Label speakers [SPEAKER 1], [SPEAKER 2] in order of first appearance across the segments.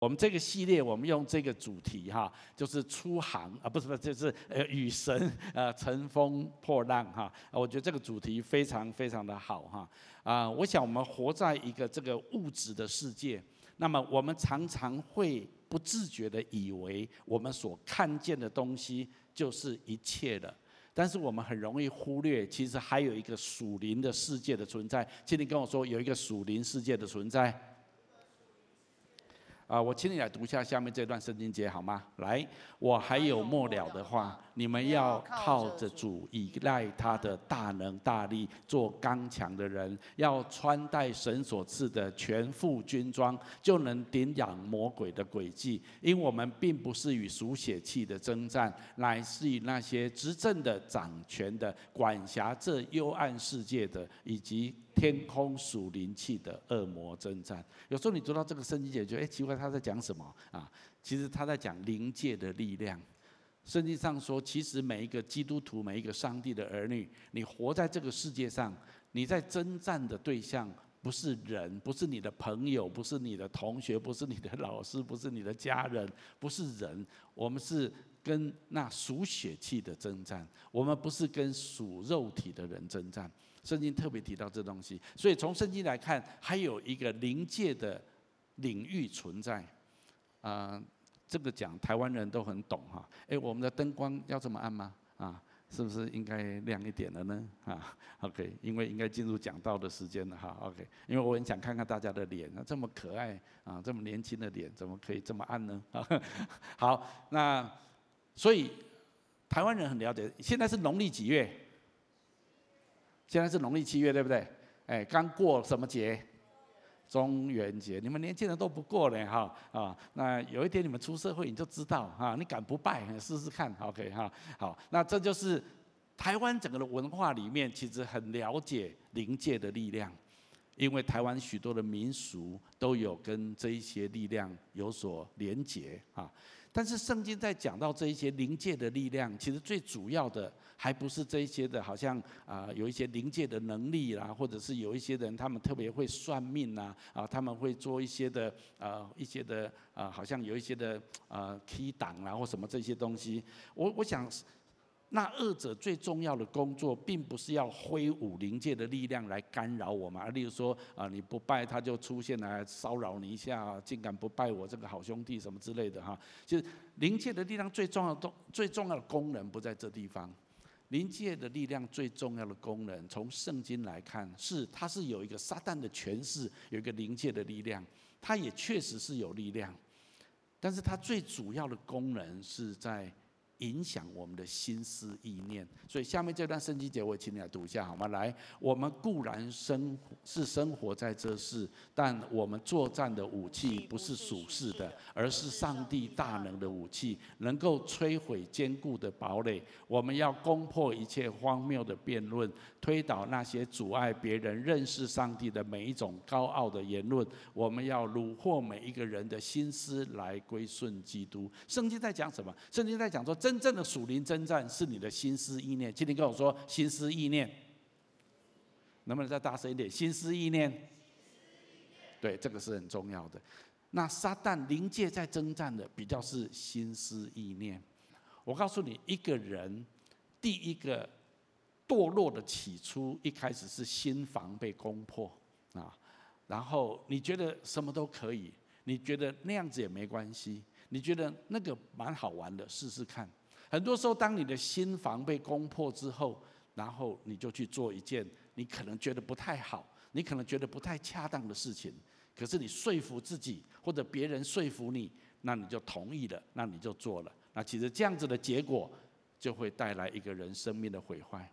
[SPEAKER 1] 我们这个系列，我们用这个主题哈，就是出航啊，不是不是，就是呃与神呃乘风破浪哈。我觉得这个主题非常非常的好哈。啊，我想我们活在一个这个物质的世界，那么我们常常会不自觉的以为我们所看见的东西就是一切的，但是我们很容易忽略，其实还有一个属灵的世界的存在。请你跟我说，有一个属灵世界的存在。啊，我请你来读一下下面这段圣经节好吗？来，我还有末了的话，你们要靠着主，依赖他的大能大力，做刚强的人，要穿戴神所赐的全副军装，就能抵挡魔鬼的诡计。因我们并不是与属血气的征战，乃是与那些执政的、掌权的、管辖这幽暗世界的，以及。天空属灵气的恶魔征战，有时候你读到这个圣经节，觉得哎奇怪，他在讲什么啊？其实他在讲灵界的力量。圣经上说，其实每一个基督徒，每一个上帝的儿女，你活在这个世界上，你在征战的对象不是人，不是你的朋友，不是你的同学，不是你的老师，不是你的家人，不是人，我们是跟那属血气的征战，我们不是跟属肉体的人征战。圣经特别提到这东西，所以从圣经来看，还有一个灵界的领域存在。啊、这个讲台湾人都很懂哈。哎，我们的灯光要这么暗吗？啊，是不是应该亮一点了呢？啊，OK，因为应该进入讲道的时间了哈。OK，因为我很想看看大家的脸，那这么可爱啊，这么年轻的脸，怎么可以这么暗呢？好，那所以台湾人很了解。现在是农历几月？现在是农历七月，对不对？哎，刚过什么节？中元节。你们年轻人都不过呢，哈啊。那有一天你们出社会，你就知道哈。你敢不拜？试试看，OK 哈。好，那这就是台湾整个的文化里面，其实很了解灵界的力量，因为台湾许多的民俗都有跟这一些力量有所连结啊。但是圣经在讲到这一些灵界的力量，其实最主要的还不是这一些的，好像啊有一些灵界的能力啦，或者是有一些人他们特别会算命呐，啊他们会做一些的啊一些的啊好像有一些的啊 key 档啦或什么这些东西，我我想。那二者最重要的工作，并不是要挥舞灵界的力量来干扰我们，而例如说啊，你不拜他就出现来骚扰你一下，竟敢不拜我这个好兄弟什么之类的哈。就是灵界的力量最重要的、最重要的功能不在这地方。灵界的力量最重要的功能，从圣经来看，是它是有一个撒旦的权势，有一个灵界的力量，它也确实是有力量，但是它最主要的功能是在。影响我们的心思意念，所以下面这段圣经节我请你来读一下好吗？来，我们固然生是生活在这世，但我们作战的武器不是属世的，而是上帝大能的武器，能够摧毁坚固的堡垒。我们要攻破一切荒谬的辩论，推倒那些阻碍别人认识上帝的每一种高傲的言论。我们要掳获每一个人的心思来归顺基督。圣经在讲什么？圣经在讲说真正的属灵征战是你的心思意念。今天跟我说心思意念，能不能再大声一点？心思意念，对，这个是很重要的。那撒旦灵界在征战的比较是心思意念。我告诉你，一个人第一个堕落的起初，一开始是心房被攻破啊，然后你觉得什么都可以，你觉得那样子也没关系，你觉得那个蛮好玩的，试试看。很多时候，当你的心房被攻破之后，然后你就去做一件你可能觉得不太好、你可能觉得不太恰当的事情，可是你说服自己或者别人说服你，那你就同意了，那你就做了。那其实这样子的结果，就会带来一个人生命的毁坏。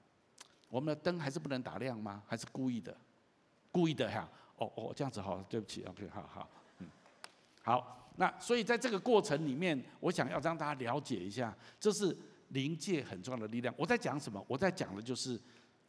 [SPEAKER 1] 我们的灯还是不能打亮吗？还是故意的？故意的哈？哦哦，这样子好，对不起，OK，好好，嗯，好。那所以在这个过程里面，我想要让大家了解一下，这是灵界很重要的力量。我在讲什么？我在讲的就是，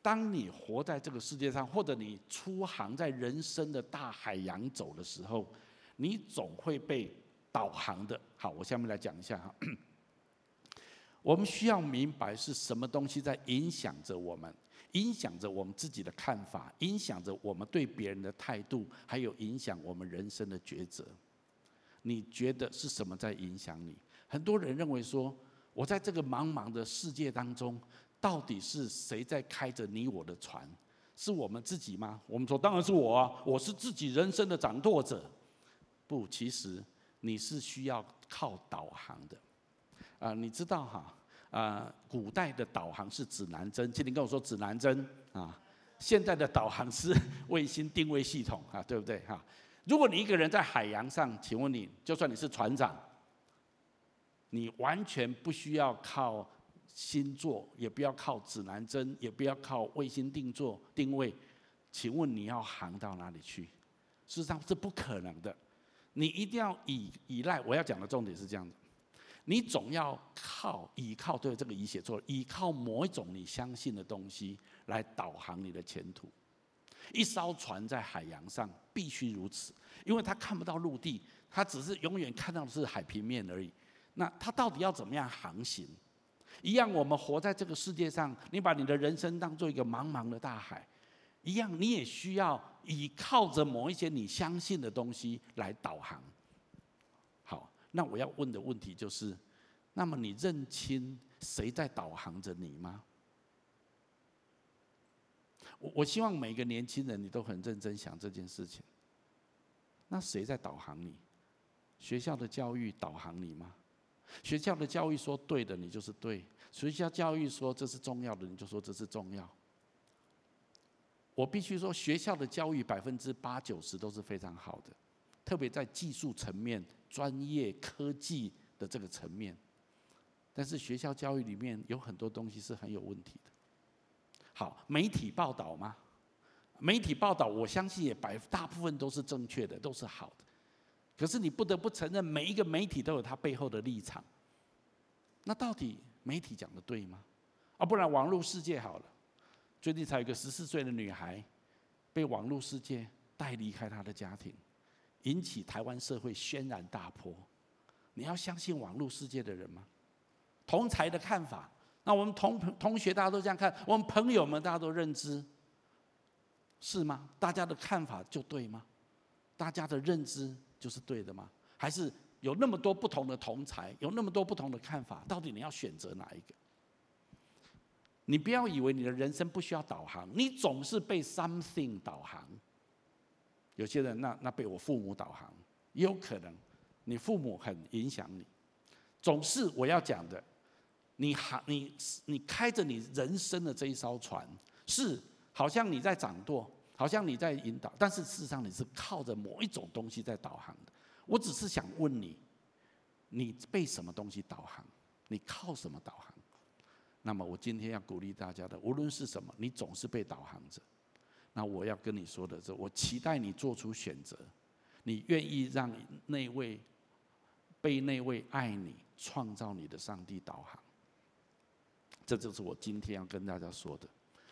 [SPEAKER 1] 当你活在这个世界上，或者你出航在人生的大海洋走的时候，你总会被导航的。好，我下面来讲一下哈。我们需要明白是什么东西在影响着我们，影响着我们自己的看法，影响着我们对别人的态度，还有影响我们人生的抉择。你觉得是什么在影响你？很多人认为说，我在这个茫茫的世界当中，到底是谁在开着你我的船？是我们自己吗？我们说当然是我啊，我是自己人生的掌舵者。不，其实你是需要靠导航的。啊，你知道哈？啊，古代的导航是指南针，请你跟我说指南针啊。现在的导航是卫星定位系统啊，对不对哈？如果你一个人在海洋上，请问你，就算你是船长，你完全不需要靠星座，也不要靠指南针，也不要靠卫星定座定位，请问你要航到哪里去？事实上是不可能的，你一定要依依赖。我要讲的重点是这样子。你总要靠依靠，对这个“以”写错了，依靠某一种你相信的东西来导航你的前途。一艘船在海洋上必须如此，因为它看不到陆地，它只是永远看到的是海平面而已。那它到底要怎么样航行？一样，我们活在这个世界上，你把你的人生当做一个茫茫的大海，一样，你也需要依靠着某一些你相信的东西来导航。好那我要问的问题就是，那么你认清谁在导航着你吗？我我希望每个年轻人你都很认真想这件事情。那谁在导航你？学校的教育导航你吗？学校的教育说对的，你就是对；学校教育说这是重要的，你就说这是重要。我必须说，学校的教育百分之八九十都是非常好的，特别在技术层面。专业科技的这个层面，但是学校教育里面有很多东西是很有问题的。好，媒体报道吗？媒体报道，我相信也百大部分都是正确的，都是好的。可是你不得不承认，每一个媒体都有它背后的立场。那到底媒体讲的对吗？啊，不然网络世界好了。最近才有一个十四岁的女孩，被网络世界带离开她的家庭。引起台湾社会轩然大波，你要相信网络世界的人吗？同才的看法，那我们同同学大家都这样看，我们朋友们大家都认知，是吗？大家的看法就对吗？大家的认知就是对的吗？还是有那么多不同的同才，有那么多不同的看法，到底你要选择哪一个？你不要以为你的人生不需要导航，你总是被 something 导航。有些人那那被我父母导航，也有可能，你父母很影响你。总是我要讲的，你航你你开着你人生的这一艘船，是好像你在掌舵，好像你在引导，但是事实上你是靠着某一种东西在导航的。我只是想问你，你被什么东西导航？你靠什么导航？那么我今天要鼓励大家的，无论是什么，你总是被导航着。那我要跟你说的是，我期待你做出选择，你愿意让那位被那位爱你、创造你的上帝导航。这就是我今天要跟大家说的。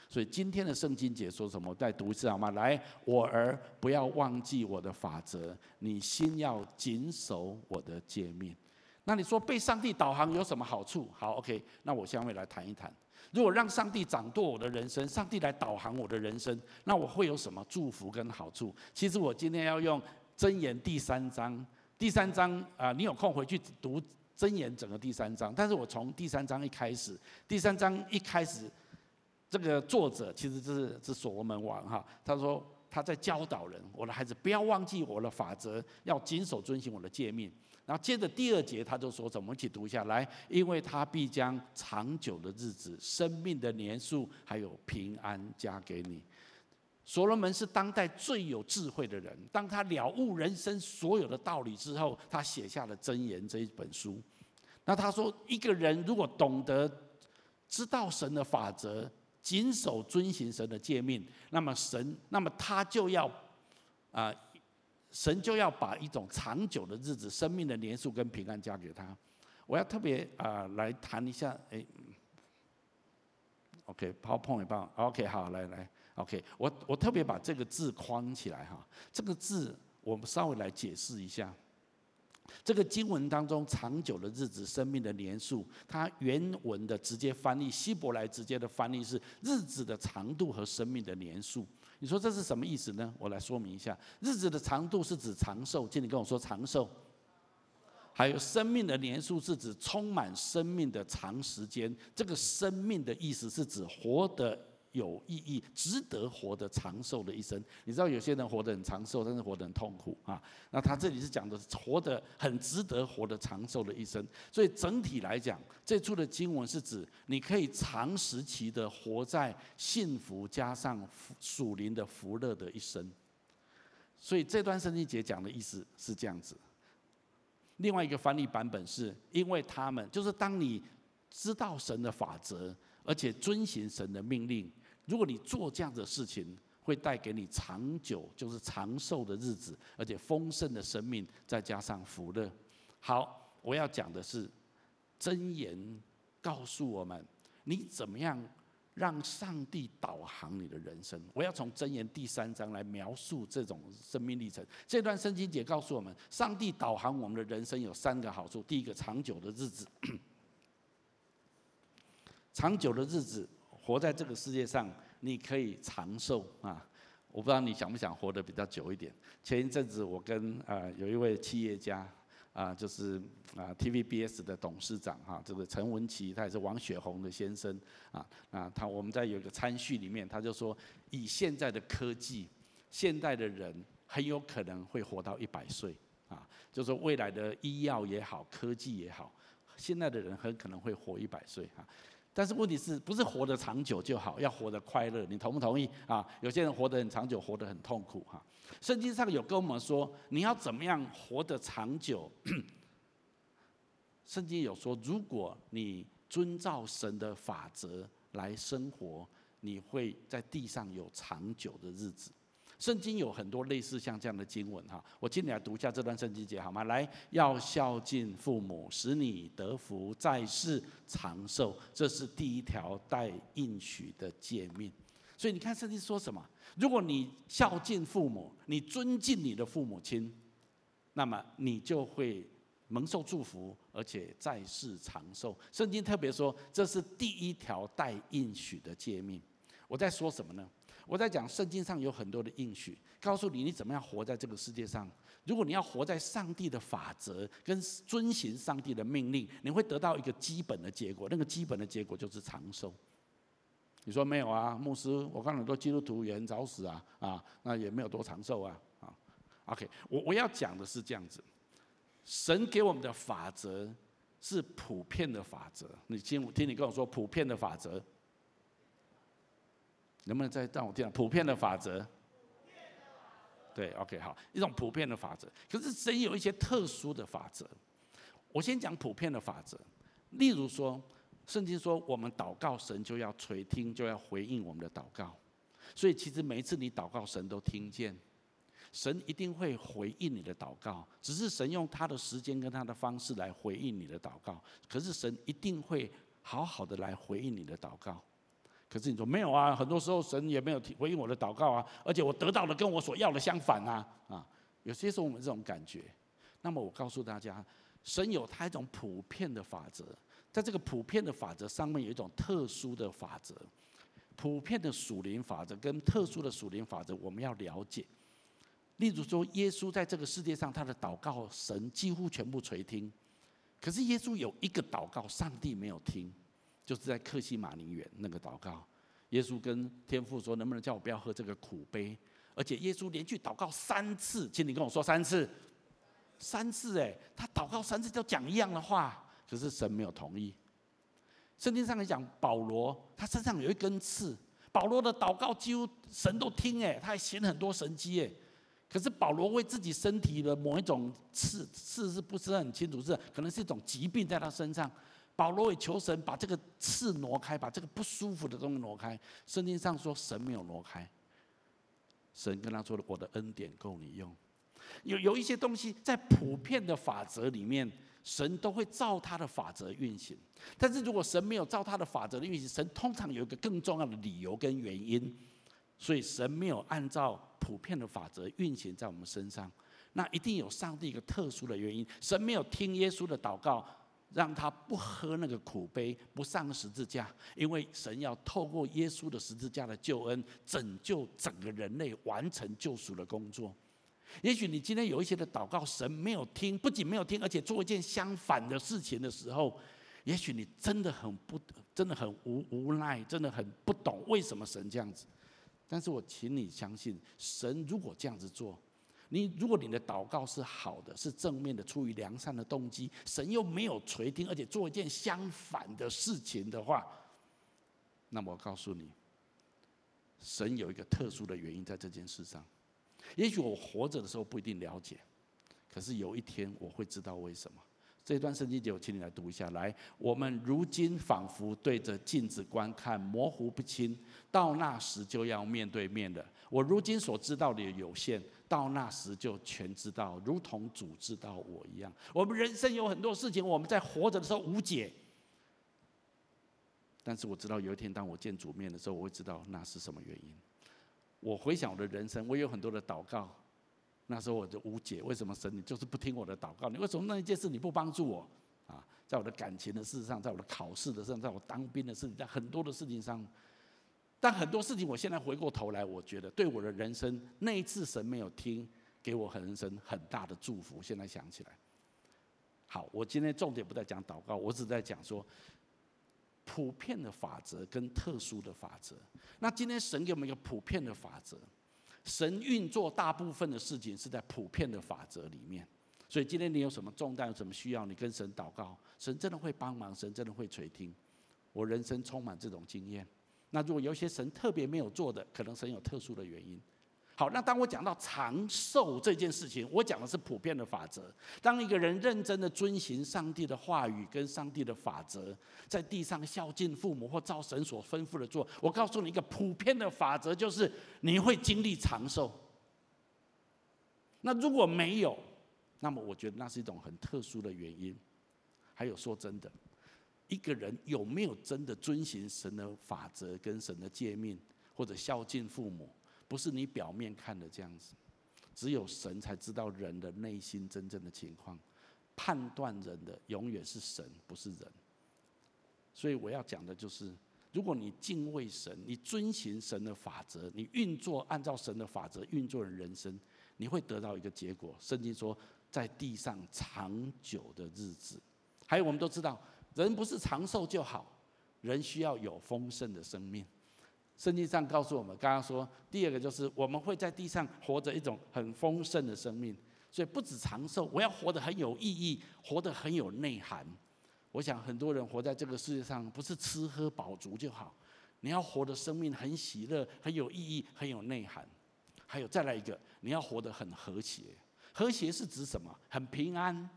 [SPEAKER 1] 所以今天的圣经节说什么？再读一次好吗？来，我儿，不要忘记我的法则，你心要谨守我的诫命。那你说被上帝导航有什么好处？好，OK，那我下面来谈一谈。如果让上帝掌舵我的人生，上帝来导航我的人生，那我会有什么祝福跟好处？其实我今天要用箴言第三章，第三章啊、你有空回去读箴言整个第三章。但是我从第三章一开始，第三章一开始，这个作者其实这是是所罗门王哈，他说他在教导人，我的孩子不要忘记我的法则，要谨守遵行我的诫命。然后接着第二节，他就说：“怎么一起读一下来？因为他必将长久的日子、生命的年数，还有平安加给你。”所罗门是当代最有智慧的人。当他了悟人生所有的道理之后，他写下了《箴言》这一本书。那他说，一个人如果懂得知道神的法则，谨守遵行神的诫命，那么神，那么他就要啊。神就要把一种长久的日子、生命的年数跟平安加给他。我要特别啊、来谈一下，哎，OK，PowerPoint 也棒，OK，好，来来，OK，我我特别把这个字框起来哈。这个字我们稍微来解释一下。这个经文当中“长久的日子”、“生命的年数”，它原文的直接翻译，希伯来直接的翻译是“日子的长度和生命的年数”。你说这是什么意思呢？我来说明一下，日子的长度是指长寿，请你跟我说长寿。还有生命的年数是指充满生命的长时间。这个生命的意思是指活得有意义、值得活得长寿的一生。你知道有些人活得很长寿，但是活得很痛苦啊。那他这里是讲的活得很值得活得长寿的一生。所以整体来讲，这处的经文是指你可以长时期的活在幸福加上属灵的福乐的一生。所以这段圣经节讲的意思是这样子。另外一个翻译版本是，因为他们就是当你知道神的法则，而且遵行神的命令，如果你做这样的事情，会带给你长久，就是长寿的日子，而且丰盛的生命，再加上福乐。好，我要讲的是箴言，告诉我们你怎么样。让上帝导航你的人生。我要从箴言第三章来描述这种生命历程。这段圣经节告诉我们，上帝导航我们的人生有三个好处。第一个，长久的日子。长久的日子，活在这个世界上，你可以长寿啊！我不知道你想不想活得比较久一点。前一阵子，我跟啊有一位企业家。啊，就是啊，TVBS 的董事长哈，这个陈文琪，他也是王雪红的先生啊啊，他我们在有一个餐叙里面，他就说，以现在的科技，现代的人很有可能会活到一百岁啊，就是说未来的医药也好，科技也好，现在的人很可能会活一百岁哈。但是问题是不是活得长久就好，要活得快乐，你同不同意啊？有些人活得很长久，活得很痛苦哈。圣经上有跟我们说，你要怎么样活得长久？圣经有说，如果你遵照神的法则来生活，你会在地上有长久的日子。圣经有很多类似像这样的经文哈，我今天来读一下这段圣经节好吗？来，要孝敬父母，使你得福，在世长寿，这是第一条带应许的诫命。所以你看圣经说什么？如果你孝敬父母，你尊敬你的父母亲，那么你就会蒙受祝福，而且在世长寿。圣经特别说，这是第一条带应许的诫命。我在说什么呢？我在讲圣经上有很多的应许，告诉你你怎么样活在这个世界上。如果你要活在上帝的法则跟遵行上帝的命令，你会得到一个基本的结果，那个基本的结果就是长寿。你说没有啊，牧师，我看很多基督徒也很早死啊，啊，那也没有多长寿啊，啊，OK，我我要讲的是这样子，神给我们的法则是普遍的法则，你听听你跟我说普遍的法则，能不能再让我听？普遍的法则，对，OK，好，一种普遍的法则，可是神有一些特殊的法则，我先讲普遍的法则，例如说。圣经说，我们祷告，神就要垂听，就要回应我们的祷告。所以，其实每一次你祷告，神都听见，神一定会回应你的祷告。只是神用他的时间跟他的方式来回应你的祷告。可是，神一定会好好的来回应你的祷告。可是你说没有啊？很多时候神也没有回应我的祷告啊，而且我得到的跟我所要的相反啊啊！有些时候我们这种感觉。那么，我告诉大家，神有他一种普遍的法则。在这个普遍的法则上面，有一种特殊的法则，普遍的属灵法则跟特殊的属灵法则，我们要了解。例如说，耶稣在这个世界上，他的祷告，神几乎全部垂听。可是耶稣有一个祷告，上帝没有听，就是在克西马尼园那个祷告。耶稣跟天父说：“能不能叫我不要喝这个苦杯？”而且耶稣连续祷告三次，请你跟我说三次，三次哎，他祷告三次都讲一样的话。可是神没有同意。圣经上来讲，保罗他身上有一根刺，保罗的祷告几乎神都听哎，他还行很多神迹哎。可是保罗为自己身体的某一种刺，刺是不是很清楚？是可能是一种疾病在他身上。保罗也求神把这个刺挪开，把这个不舒服的东西挪开。圣经上说神没有挪开，神跟他说的：“我的恩典够你用。”有有一些东西在普遍的法则里面。神都会照他的法则运行，但是如果神没有照他的法则的运行，神通常有一个更重要的理由跟原因，所以神没有按照普遍的法则运行在我们身上，那一定有上帝一个特殊的原因。神没有听耶稣的祷告，让他不喝那个苦杯，不上十字架，因为神要透过耶稣的十字架的救恩，拯救整个人类，完成救赎的工作。也许你今天有一些的祷告，神没有听，不仅没有听，而且做一件相反的事情的时候，也许你真的很不，真的很无无奈，真的很不懂为什么神这样子。但是我请你相信，神如果这样子做，你如果你的祷告是好的，是正面的，出于良善的动机，神又没有垂听，而且做一件相反的事情的话，那么我告诉你，神有一个特殊的原因在这件事上。也许我活着的时候不一定了解，可是有一天我会知道为什么。这段圣经节我请你来读一下。来，我们如今仿佛对着镜子观看，模糊不清；到那时就要面对面的。我如今所知道的有限，到那时就全知道，如同主知道我一样。我们人生有很多事情，我们在活着的时候无解，但是我知道有一天当我见主面的时候，我会知道那是什么原因。我回想我的人生，我有很多的祷告。那时候我就无解，为什么神你就是不听我的祷告？你为什么那一件事你不帮助我？啊，在我的感情的事上，在我的考试的事上，在我当兵的事情，在很多的事情上，但很多事情我现在回过头来，我觉得对我的人生那一次神没有听，给我很人生很大的祝福。现在想起来，好，我今天重点不在讲祷告，我只在讲说普遍的法则跟特殊的法则。那今天神给我们一个普遍的法则。神运作大部分的事情是在普遍的法则里面，所以今天你有什么重担、有什么需要，你跟神祷告，神真的会帮忙，神真的会垂听。我人生充满这种经验。那如果有些神特别没有做的，可能神有特殊的原因。好，那当我讲到长寿这件事情，我讲的是普遍的法则。当一个人认真的遵循上帝的话语跟上帝的法则，在地上孝敬父母或照神所吩咐的做，我告诉你一个普遍的法则，就是你会经历长寿。那如果没有，那么我觉得那是一种很特殊的原因。还有说真的，一个人有没有真的遵循神的法则跟神的诫命，或者孝敬父母？不是你表面看的这样子，只有神才知道人的内心真正的情况，判断人的永远是神，不是人。所以我要讲的就是，如果你敬畏神，你遵循神的法则，你运作按照神的法则运作的人生，你会得到一个结果。圣经说，在地上长久的日子。还有我们都知道，人不是长寿就好，人需要有丰盛的生命。圣经上告诉我们，刚刚说第二个就是我们会在地上活着一种很丰盛的生命，所以不止长寿，我要活得很有意义，活得很有内涵。我想很多人活在这个世界上，不是吃喝饱足就好，你要活的生命很喜乐、很有意义、很有内涵。还有再来一个，你要活得很和谐。和谐是指什么？很平安。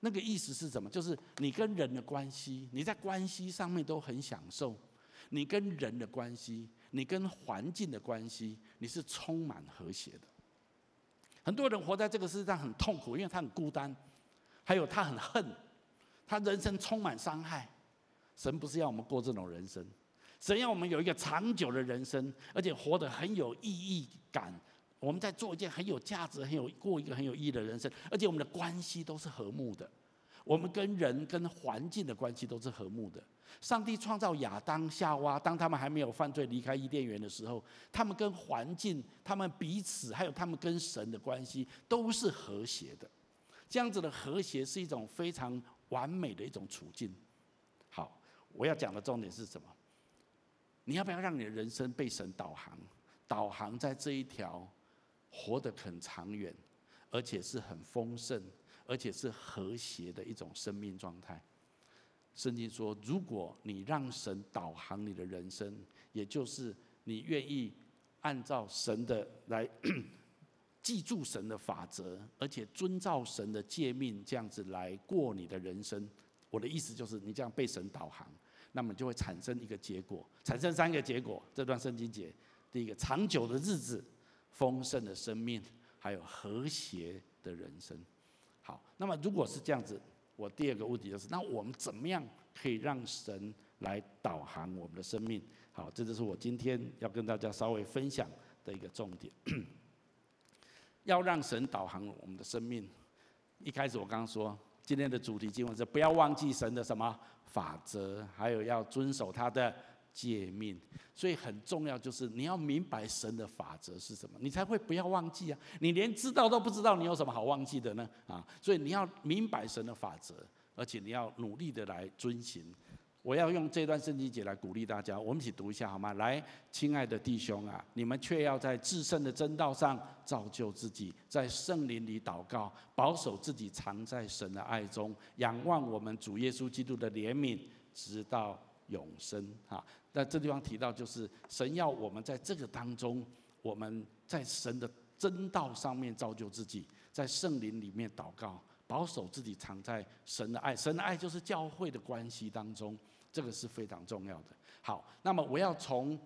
[SPEAKER 1] 那个意思是什么？就是你跟人的关系，你在关系上面都很享受。你跟人的关系。你跟环境的关系，你是充满和谐的。很多人活在这个世界上很痛苦，因为他很孤单，还有他很恨，他人生充满伤害。神不是要我们过这种人生，神要我们有一个长久的人生，而且活得很有意义感。我们在做一件很有价值、很有过一个很有意义的人生，而且我们的关系都是和睦的。我们跟人跟环境的关系都是和睦的。上帝创造亚当夏娃，当他们还没有犯罪离开伊甸园的时候，他们跟环境、他们彼此，还有他们跟神的关系都是和谐的。这样子的和谐是一种非常完美的一种处境。好，我要讲的重点是什么？你要不要让你的人生被神导航？导航在这一条活得很长远，而且是很丰盛。而且是和谐的一种生命状态。圣经说，如果你让神导航你的人生，也就是你愿意按照神的来 记住神的法则，而且遵照神的诫命，这样子来过你的人生。我的意思就是，你这样被神导航，那么就会产生一个结果，产生三个结果。这段圣经节，第一个，长久的日子，丰盛的生命，还有和谐的人生。好，那么如果是这样子，我第二个问题就是，那我们怎么样可以让神来导航我们的生命？好，这就是我今天要跟大家稍微分享的一个重点。要让神导航我们的生命，一开始我刚刚说，今天的主题经文是不要忘记神的什么法则，还有要遵守他的诫命。所以很重要，就是你要明白神的法则是什么，你才会不要忘记啊！你连知道都不知道，你有什么好忘记的呢？啊！所以你要明白神的法则，而且你要努力的来遵循。我要用这段圣经节来鼓励大家，我们一起读一下好吗？来，亲爱的弟兄啊，你们却要在至圣的真道上造就自己，在圣灵里祷告，保守自己藏在神的爱中，仰望我们主耶稣基督的怜悯，直到永生。哈。那这地方提到，就是神要我们在这个当中，我们在神的真道上面造就自己，在圣灵里面祷告，保守自己藏在神的爱，神的爱就是教会的关系当中，这个是非常重要的。好，那么我要从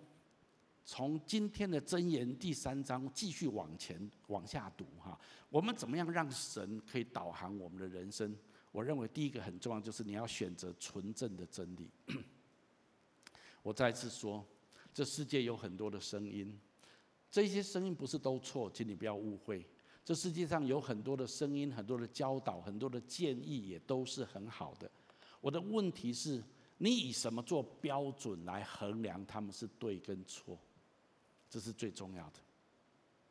[SPEAKER 1] 从今天的箴言第三章继续往前往下读哈，我们怎么样让神可以导航我们的人生？我认为第一个很重要，就是你要选择纯正的真理。我再次说，这世界有很多的声音，这些声音不是都错，请你不要误会。这世界上有很多的声音，很多的教导，很多的建议，也都是很好的。我的问题是，你以什么做标准来衡量他们是对跟错？这是最重要的。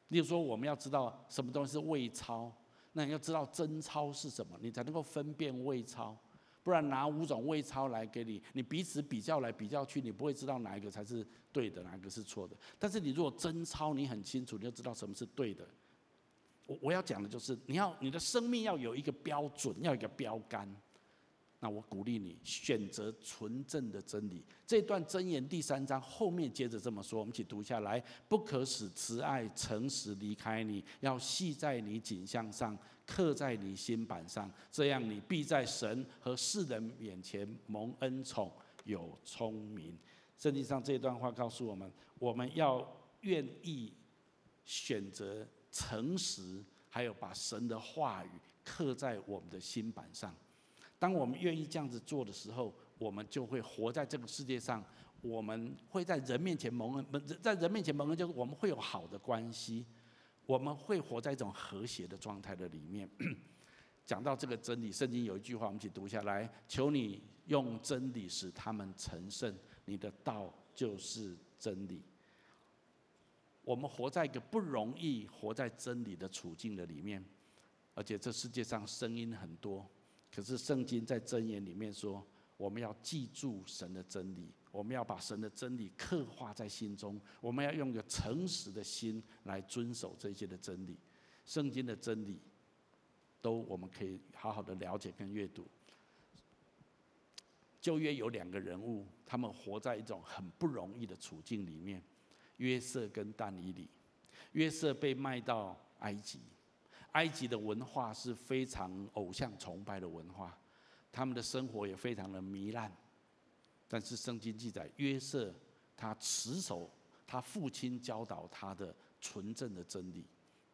[SPEAKER 1] 例如说，我们要知道什么东西是伪钞，那你要知道真钞是什么，你才能够分辨伪钞。不然拿五种伪钞来给你，你彼此比较来比较去，你不会知道哪一个才是对的，哪一个是错的。但是你如果真钞，你很清楚，你就知道什么是对的。我我要讲的就是，你要你的生命要有一个标准，要有一个标杆。那我鼓励你选择纯正的真理。这段箴言第三章后面接着这么说，我们一起读下来：不可使慈爱、诚实离开你，要系在你颈项上，刻在你心板上，这样你必在神和世人面前蒙恩宠，有聪明。圣经上这段话告诉我们，我们要愿意选择诚实，还有把神的话语刻在我们的心板上。当我们愿意这样子做的时候，我们就会活在这个世界上。我们会在人面前蒙恩，在人面前蒙恩，就是我们会有好的关系，我们会活在一种和谐的状态的里面。讲到这个真理，圣经有一句话，我们一起读下来：求你用真理使他们成圣，你的道就是真理。我们活在一个不容易活在真理的处境的里面，而且这世界上声音很多。可是圣经在箴言里面说，我们要记住神的真理，我们要把神的真理刻画在心中，我们要用一个诚实的心来遵守这些的真理。圣经的真理，都我们可以好好的了解跟阅读。旧约有两个人物，他们活在一种很不容易的处境里面，约瑟跟但以理。约瑟被卖到埃及。埃及的文化是非常偶像崇拜的文化，他们的生活也非常的糜烂。但是圣经记载，约瑟他持守他父亲教导他的纯正的真理，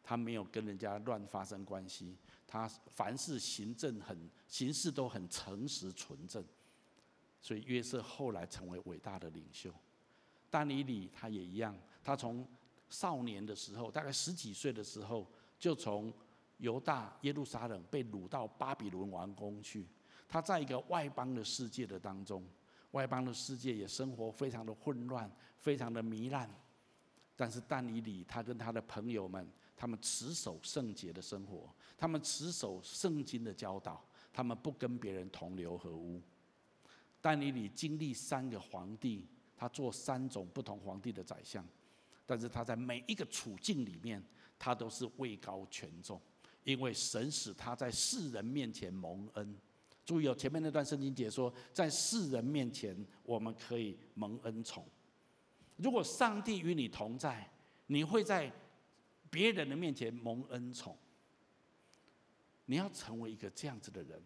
[SPEAKER 1] 他没有跟人家乱发生关系，他凡事行政很行事都很诚实纯正，所以约瑟后来成为伟大的领袖。但尼里他也一样，他从少年的时候，大概十几岁的时候，就从犹大耶路撒冷被掳到巴比伦王宫去，他在一个外邦的世界的当中，外邦的世界也生活非常的混乱，非常的糜烂。但是但以理他跟他的朋友们，他们持守圣洁的生活，他们持守圣经的教导，他们不跟别人同流合污。但以理经历三个皇帝，他做三种不同皇帝的宰相，但是他在每一个处境里面，他都是位高权重。因为神使他在世人面前蒙恩，注意哦，前面那段圣经解说，在世人面前我们可以蒙恩宠。如果上帝与你同在，你会在别人的面前蒙恩宠。你要成为一个这样子的人，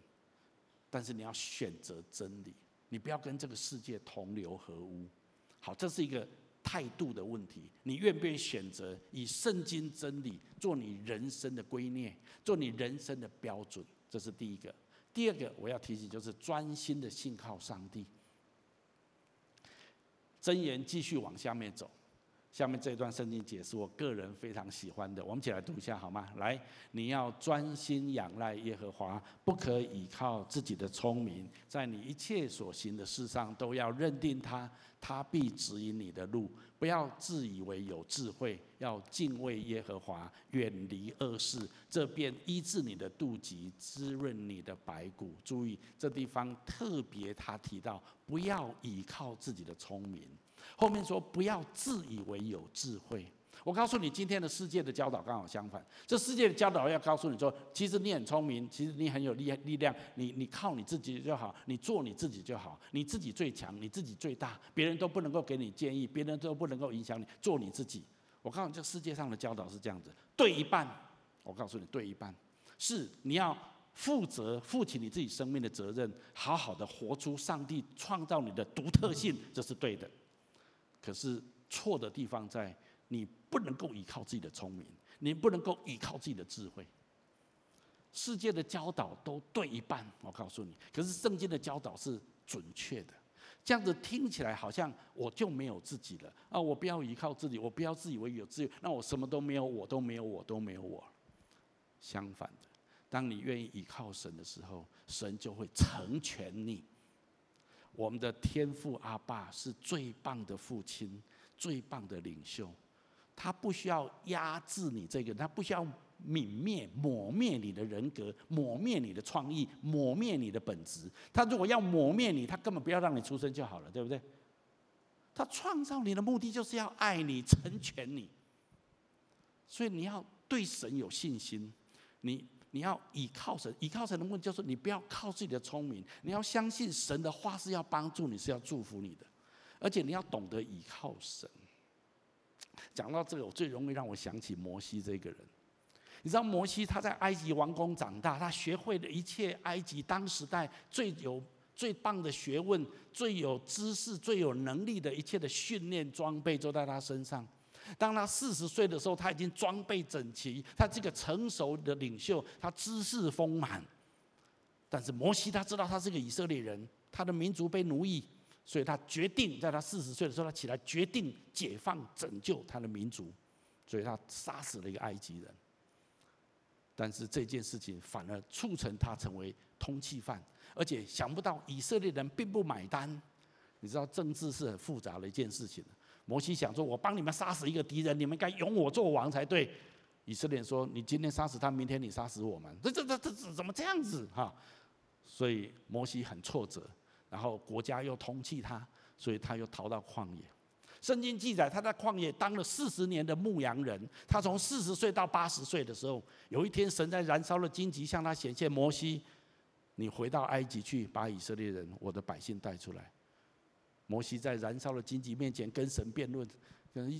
[SPEAKER 1] 但是你要选择真理，你不要跟这个世界同流合污。好，这是一个。态度的问题，你愿不愿意选择以圣经真理做你人生的圭臬，做你人生的标准？这是第一个。第二个，我要提醒就是专心的信靠上帝。箴言继续往下面走，下面这段圣经解释，我个人非常喜欢的，我们一起来读一下好吗？来，你要专心仰赖耶和华，不可倚靠自己的聪明，在你一切所行的事上都要认定他，他必指引你的路。不要自以为有智慧，要敬畏耶和华，远离恶事，这便医治你的肚脐，滋润你的白骨。注意这地方特别他提到，不要倚靠自己的聪明。后面说不要自以为有智慧。我告诉你，今天的世界的教导刚好相反。这世界的教导要告诉你说，其实你很聪明，其实你很有力力量，你你靠你自己就好，你做你自己就好，你自己最强，你自己最大，别人都不能够给你建议，别人都不能够影响你，做你自己。我告诉你，这世界上的教导是这样子，对一半，我告诉你，对一半，是你要负责负起你自己生命的责任，好好的活出上帝创造你的独特性，这是对的。可是错的地方在，你不能够依靠自己的聪明，你不能够依靠自己的智慧。世界的教导都对一半，我告诉你，可是圣经的教导是准确的。这样子听起来好像我就没有自己了啊！我不要依靠自己，我不要自以为有自由，那我什么都没有，我都没有，我都没有我。相反的，当你愿意依靠神的时候，神就会成全你。我们的天父阿爸是最棒的父亲，最棒的领袖。他不需要压制你这个，他不需要泯灭、抹灭你的人格，抹灭你的创意，抹灭你的本质。他如果要抹灭你，他根本不要让你出生就好了，对不对？他创造你的目的就是要爱你、成全你。所以你要对神有信心，你。你要倚靠神，倚靠神的目的就是你不要靠自己的聪明，你要相信神的话是要帮助你，是要祝福你的，而且你要懂得倚靠神。讲到这个，我最容易让我想起摩西这个人。你知道摩西他在埃及王宫长大，他学会了一切埃及当时代最有最棒的学问、最有知识、最有能力的一切的训练装备都在他身上。当他四十岁的时候，他已经装备整齐，他这个成熟的领袖，他知识丰满。但是摩西他知道他是个以色列人，他的民族被奴役，所以他决定在他四十岁的时候，他起来决定解放拯救他的民族，所以他杀死了一个埃及人。但是这件事情反而促成他成为通缉犯，而且想不到以色列人并不买单。你知道政治是很复杂的一件事情。摩西想说：“我帮你们杀死一个敌人，你们该拥我做王才对。”以色列说：“你今天杀死他，明天你杀死我们，这这这这怎么这样子？”哈，所以摩西很挫折，然后国家又通缉他，所以他又逃到旷野。圣经记载他在旷野当了四十年的牧羊人。他从四十岁到八十岁的时候，有一天神在燃烧的荆棘向他显现：“摩西，你回到埃及去，把以色列人我的百姓带出来。”摩西在燃烧的荆棘面前跟神辩论，跟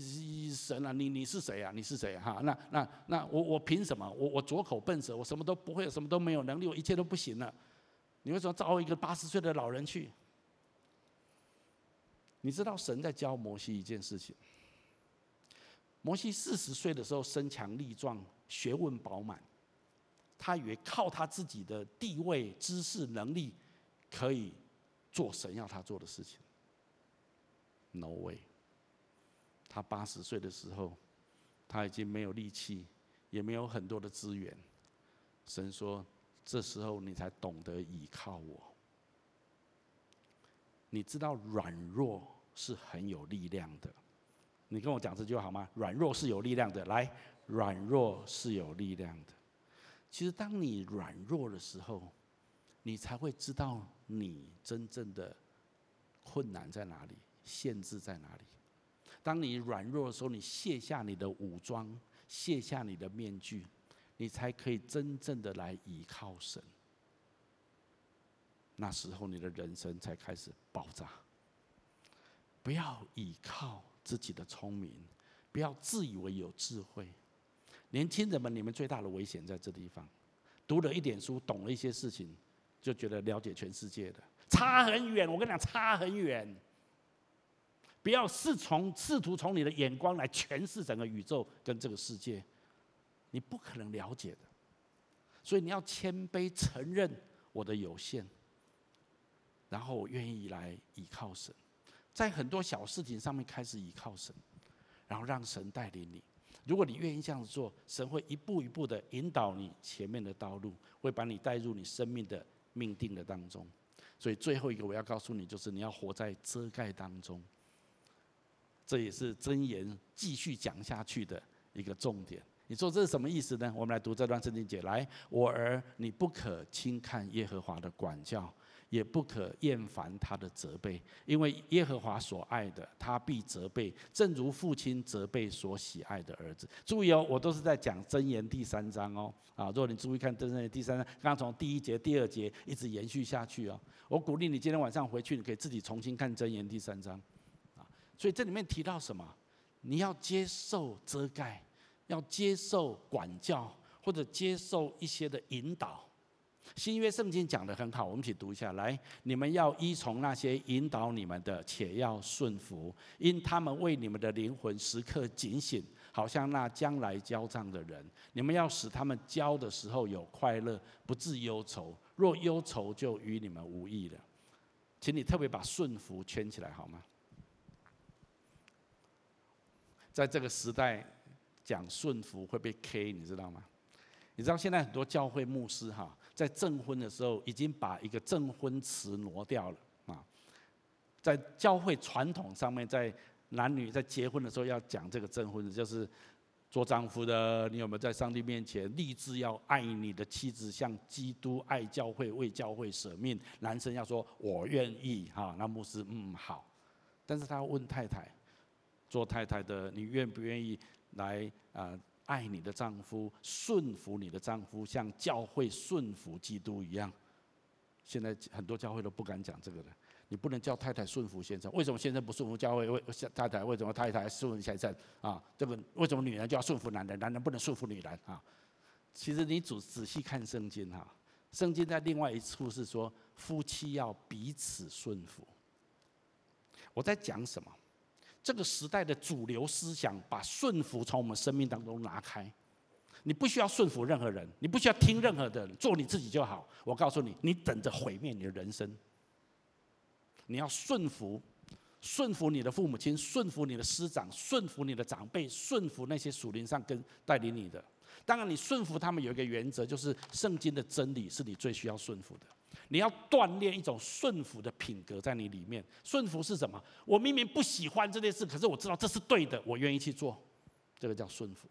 [SPEAKER 1] 神啊，你你是谁啊？你是谁啊？哈，那那那我我凭什么？我我拙口笨舌，我什么都不会，什么都没有能力，我一切都不行了。你为什么招一个八十岁的老人去？你知道神在教摩西一件事情。摩西四十岁的时候身强力壮，学问饱满，他以为靠他自己的地位、知识、能力可以做神要他做的事情。No way！他八十岁的时候，他已经没有力气，也没有很多的资源。神说：“这时候你才懂得倚靠我。你知道软弱是很有力量的。你跟我讲这句话好吗？软弱是有力量的。来，软弱是有力量的。其实当你软弱的时候，你才会知道你真正的困难在哪里。”限制在哪里？当你软弱的时候，你卸下你的武装，卸下你的面具，你才可以真正的来倚靠神。那时候你的人生才开始爆炸。不要倚靠自己的聪明，不要自以为有智慧。年轻人们，你们最大的危险在这地方。读了一点书，懂了一些事情，就觉得了解全世界的，差很远。我跟你讲，差很远。不要试从试图从你的眼光来诠释整个宇宙跟这个世界，你不可能了解的。所以你要谦卑承认我的有限，然后我愿意来倚靠神，在很多小事情上面开始倚靠神，然后让神带领你。如果你愿意这样子做，神会一步一步的引导你前面的道路，会把你带入你生命的命定的当中。所以最后一个我要告诉你，就是你要活在遮盖当中。这也是箴言继续讲下去的一个重点。你说这是什么意思呢？我们来读这段圣经节。来，我儿，你不可轻看耶和华的管教。也不可厌烦他的责备，因为耶和华所爱的，他必责备，正如父亲责备所喜爱的儿子。注意哦，我都是在讲箴言第三章哦。啊，如果你注意看箴言第三章，刚刚从第一节、第二节一直延续下去哦。我鼓励你今天晚上回去，你可以自己重新看箴言第三章。所以这里面提到什么？你要接受遮盖，要接受管教，或者接受一些的引导。新约圣经讲得很好，我们一起读一下。来，你们要依从那些引导你们的，且要顺服，因他们为你们的灵魂时刻警醒，好像那将来交账的人。你们要使他们交的时候有快乐，不致忧愁。若忧愁，就与你们无益了。请你特别把顺服圈起来好吗？在这个时代，讲顺服会被 K，你知道吗？你知道现在很多教会牧师哈，在证婚的时候已经把一个证婚词挪掉了啊，在教会传统上面，在男女在结婚的时候要讲这个证婚词，就是做丈夫的，你有没有在上帝面前立志要爱你的妻子，像基督爱教会，为教会舍命？男生要说我愿意哈，那牧师嗯好，但是他要问太太，做太太的你愿不愿意来啊？爱你的丈夫，顺服你的丈夫，像教会顺服基督一样。现在很多教会都不敢讲这个了。你不能叫太太顺服先生，为什么先生不顺服教会？为太太为什么太太顺服先生？啊，这个为什么女人就要顺服男人？男人不能顺服女人啊？其实你仔仔细看圣经哈，圣经在另外一处是说夫妻要彼此顺服。我在讲什么？这个时代的主流思想，把顺服从我们生命当中拿开。你不需要顺服任何人，你不需要听任何的人，做你自己就好。我告诉你，你等着毁灭你的人生。你要顺服，顺服你的父母亲，顺服你的师长，顺服你的长辈，顺服那些属灵上跟带领你的。当然，你顺服他们有一个原则，就是圣经的真理是你最需要顺服的。你要锻炼一种顺服的品格在你里面。顺服是什么？我明明不喜欢这件事，可是我知道这是对的，我愿意去做，这个叫顺服。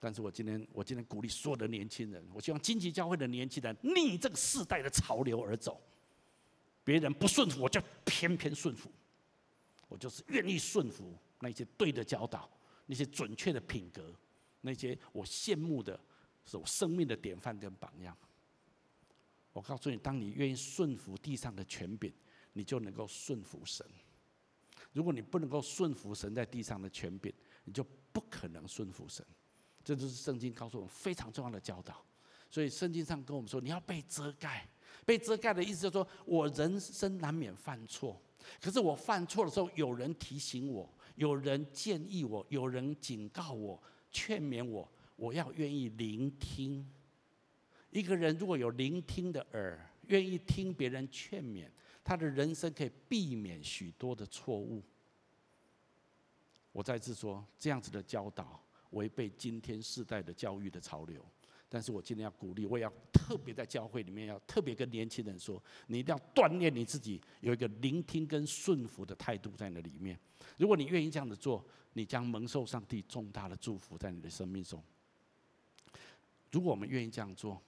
[SPEAKER 1] 但是我今天，我今天鼓励所有的年轻人，我希望荆棘教会的年轻人逆这个世代的潮流而走。别人不顺服，我就偏偏顺服。我就是愿意顺服那些对的教导，那些准确的品格，那些我羡慕的，是我生命的典范跟榜样。我告诉你，当你愿意顺服地上的权柄，你就能够顺服神。如果你不能够顺服神在地上的权柄，你就不可能顺服神。这就是圣经告诉我们非常重要的教导。所以圣经上跟我们说，你要被遮盖。被遮盖的意思就是说，我人生难免犯错，可是我犯错的时候，有人提醒我，有人建议我，有人警告我，劝勉我，我要愿意聆听。一个人如果有聆听的耳，愿意听别人劝勉，他的人生可以避免许多的错误。我再次说，这样子的教导违背今天世代的教育的潮流。但是我今天要鼓励，我也要特别在教会里面要特别跟年轻人说，你一定要锻炼你自己，有一个聆听跟顺服的态度在那里面。如果你愿意这样子做，你将蒙受上帝重大的祝福在你的生命中。如果我们愿意这样做，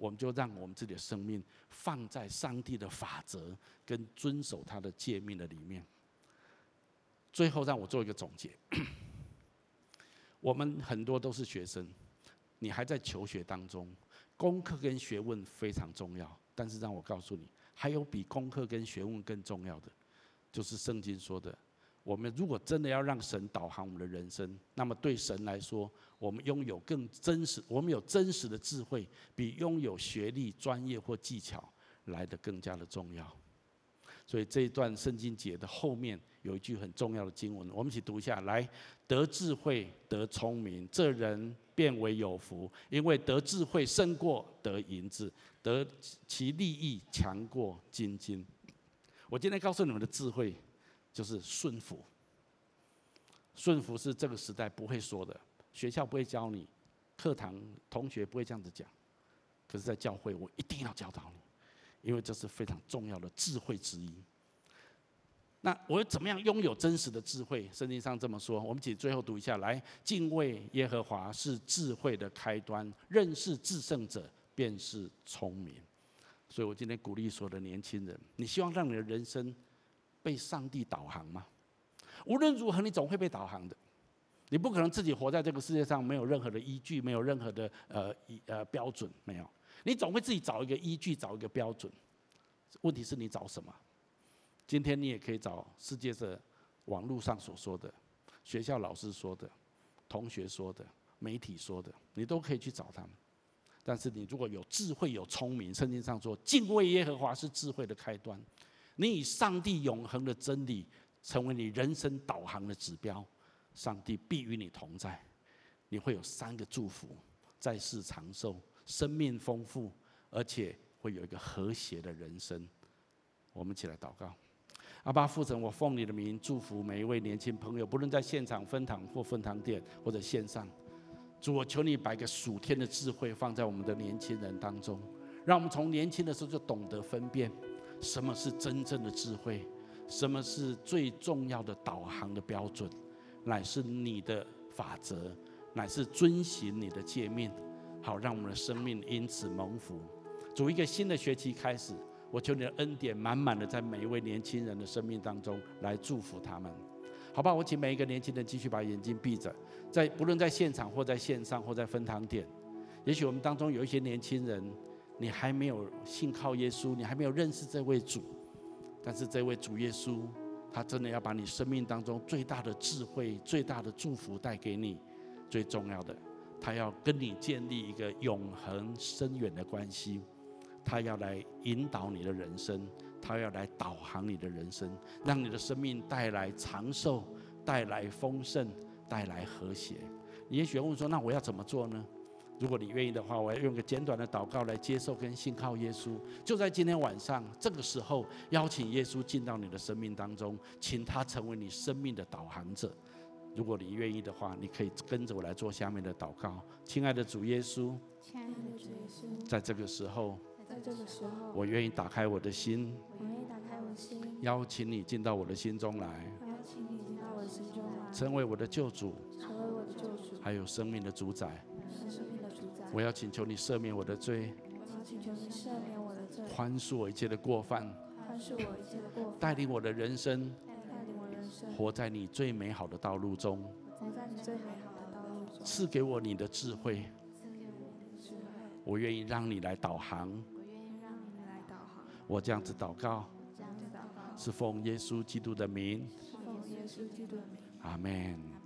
[SPEAKER 1] 我们就让我们自己的生命放在上帝的法则跟遵守他的诫命的里面。最后，让我做一个总结。我们很多都是学生，你还在求学当中，功课跟学问非常重要。但是，让我告诉你，还有比功课跟学问更重要的，就是圣经说的。我们如果真的要让神导航我们的人生，那么对神来说，我们拥有更真实，我们有真实的智慧，比拥有学历、专业或技巧来得更加的重要。所以这一段圣经节的后面有一句很重要的经文，我们一起读一下：来，得智慧、得聪明，这人便为有福，因为得智慧胜过得银子，得其利益强过金金。我今天告诉你们的智慧。就是顺服，顺服是这个时代不会说的，学校不会教你，课堂同学不会这样子讲，可是，在教会我一定要教导你，因为这是非常重要的智慧之一。那我怎么样拥有真实的智慧？圣经上这么说，我们一起最后读一下来：敬畏耶和华是智慧的开端，认识至圣者便是聪明。所以我今天鼓励所有的年轻人，你希望让你的人生被上帝导航吗？无论如何，你总会被导航的。你不可能自己活在这个世界上没有任何的依据，没有任何的呃呃标准，没有。你总会自己找一个依据，找一个标准。问题是你找什么？今天你也可以找世界的网络上所说的、学校老师说的、同学说的、媒体说的，你都可以去找他们。但是你如果有智慧、有聪明，圣经上说，敬畏耶和华是智慧的开端。你以上帝永恒的真理成为你人生导航的指标，上帝必与你同在。你会有三个祝福：在世长寿、生命丰富，而且会有一个和谐的人生。我们一起来祷告。阿爸父神，我奉你的名祝福每一位年轻朋友，不论在现场分堂或分堂店或者线上。主，我求你把一个属天的智慧放在我们的年轻人当中，让我们从年轻的时候就懂得分辨什么是真正的智慧，什么是最重要的导航的标准，乃是你的法则，乃是遵循你的诫命，好让我们的生命因此蒙福。主，一个新的学期开始，我求你的恩典满满的在每一位年轻人的生命当中来祝福他们。好吧，我请每一个年轻人继续把眼睛闭着，在不论在现场或在线上或在分堂点，也许我们当中有一些年轻人，你还没有信靠耶稣，你还没有认识这位主，但是这位主耶稣，他真的要把你生命当中最大的智慧、最大的祝福带给你，最重要的，他要跟你建立一个永恒深远的关系，他要来引导你的人生。他要来导航你的人生，让你的生命带来长寿、带来丰盛、带来和谐。你也许问说：“那我要怎么做呢？”如果你愿意的话，我要用个简短的祷告来接受跟信靠耶稣。就在今天晚上这个时候，邀请耶稣进到你的生命当中，请他成为你生命的导航者。如果你愿意的话，你可以跟着我来做下面的祷告。亲爱的主耶稣，亲爱的主耶稣，在这个时候。在这个时候，我愿意打开我的心，我愿意打开我的心，邀请你进到我的心中来，邀请你进到我的心中来，成为我的救主，成为我的救主，还有生命的主宰，生命的主宰。我要请求你赦免我的罪，我要请求你赦免我的罪，宽恕我一切的过犯，宽恕我一切的过犯，带领我的人生，带领我人生，活在你最美好的道路中，活在你最美好的道路中，赐给我你的智慧，赐给我你的智慧，我愿意让你来导航。我这样子祷告，是奉耶稣基督的名，是奉耶稣基督的名，阿门。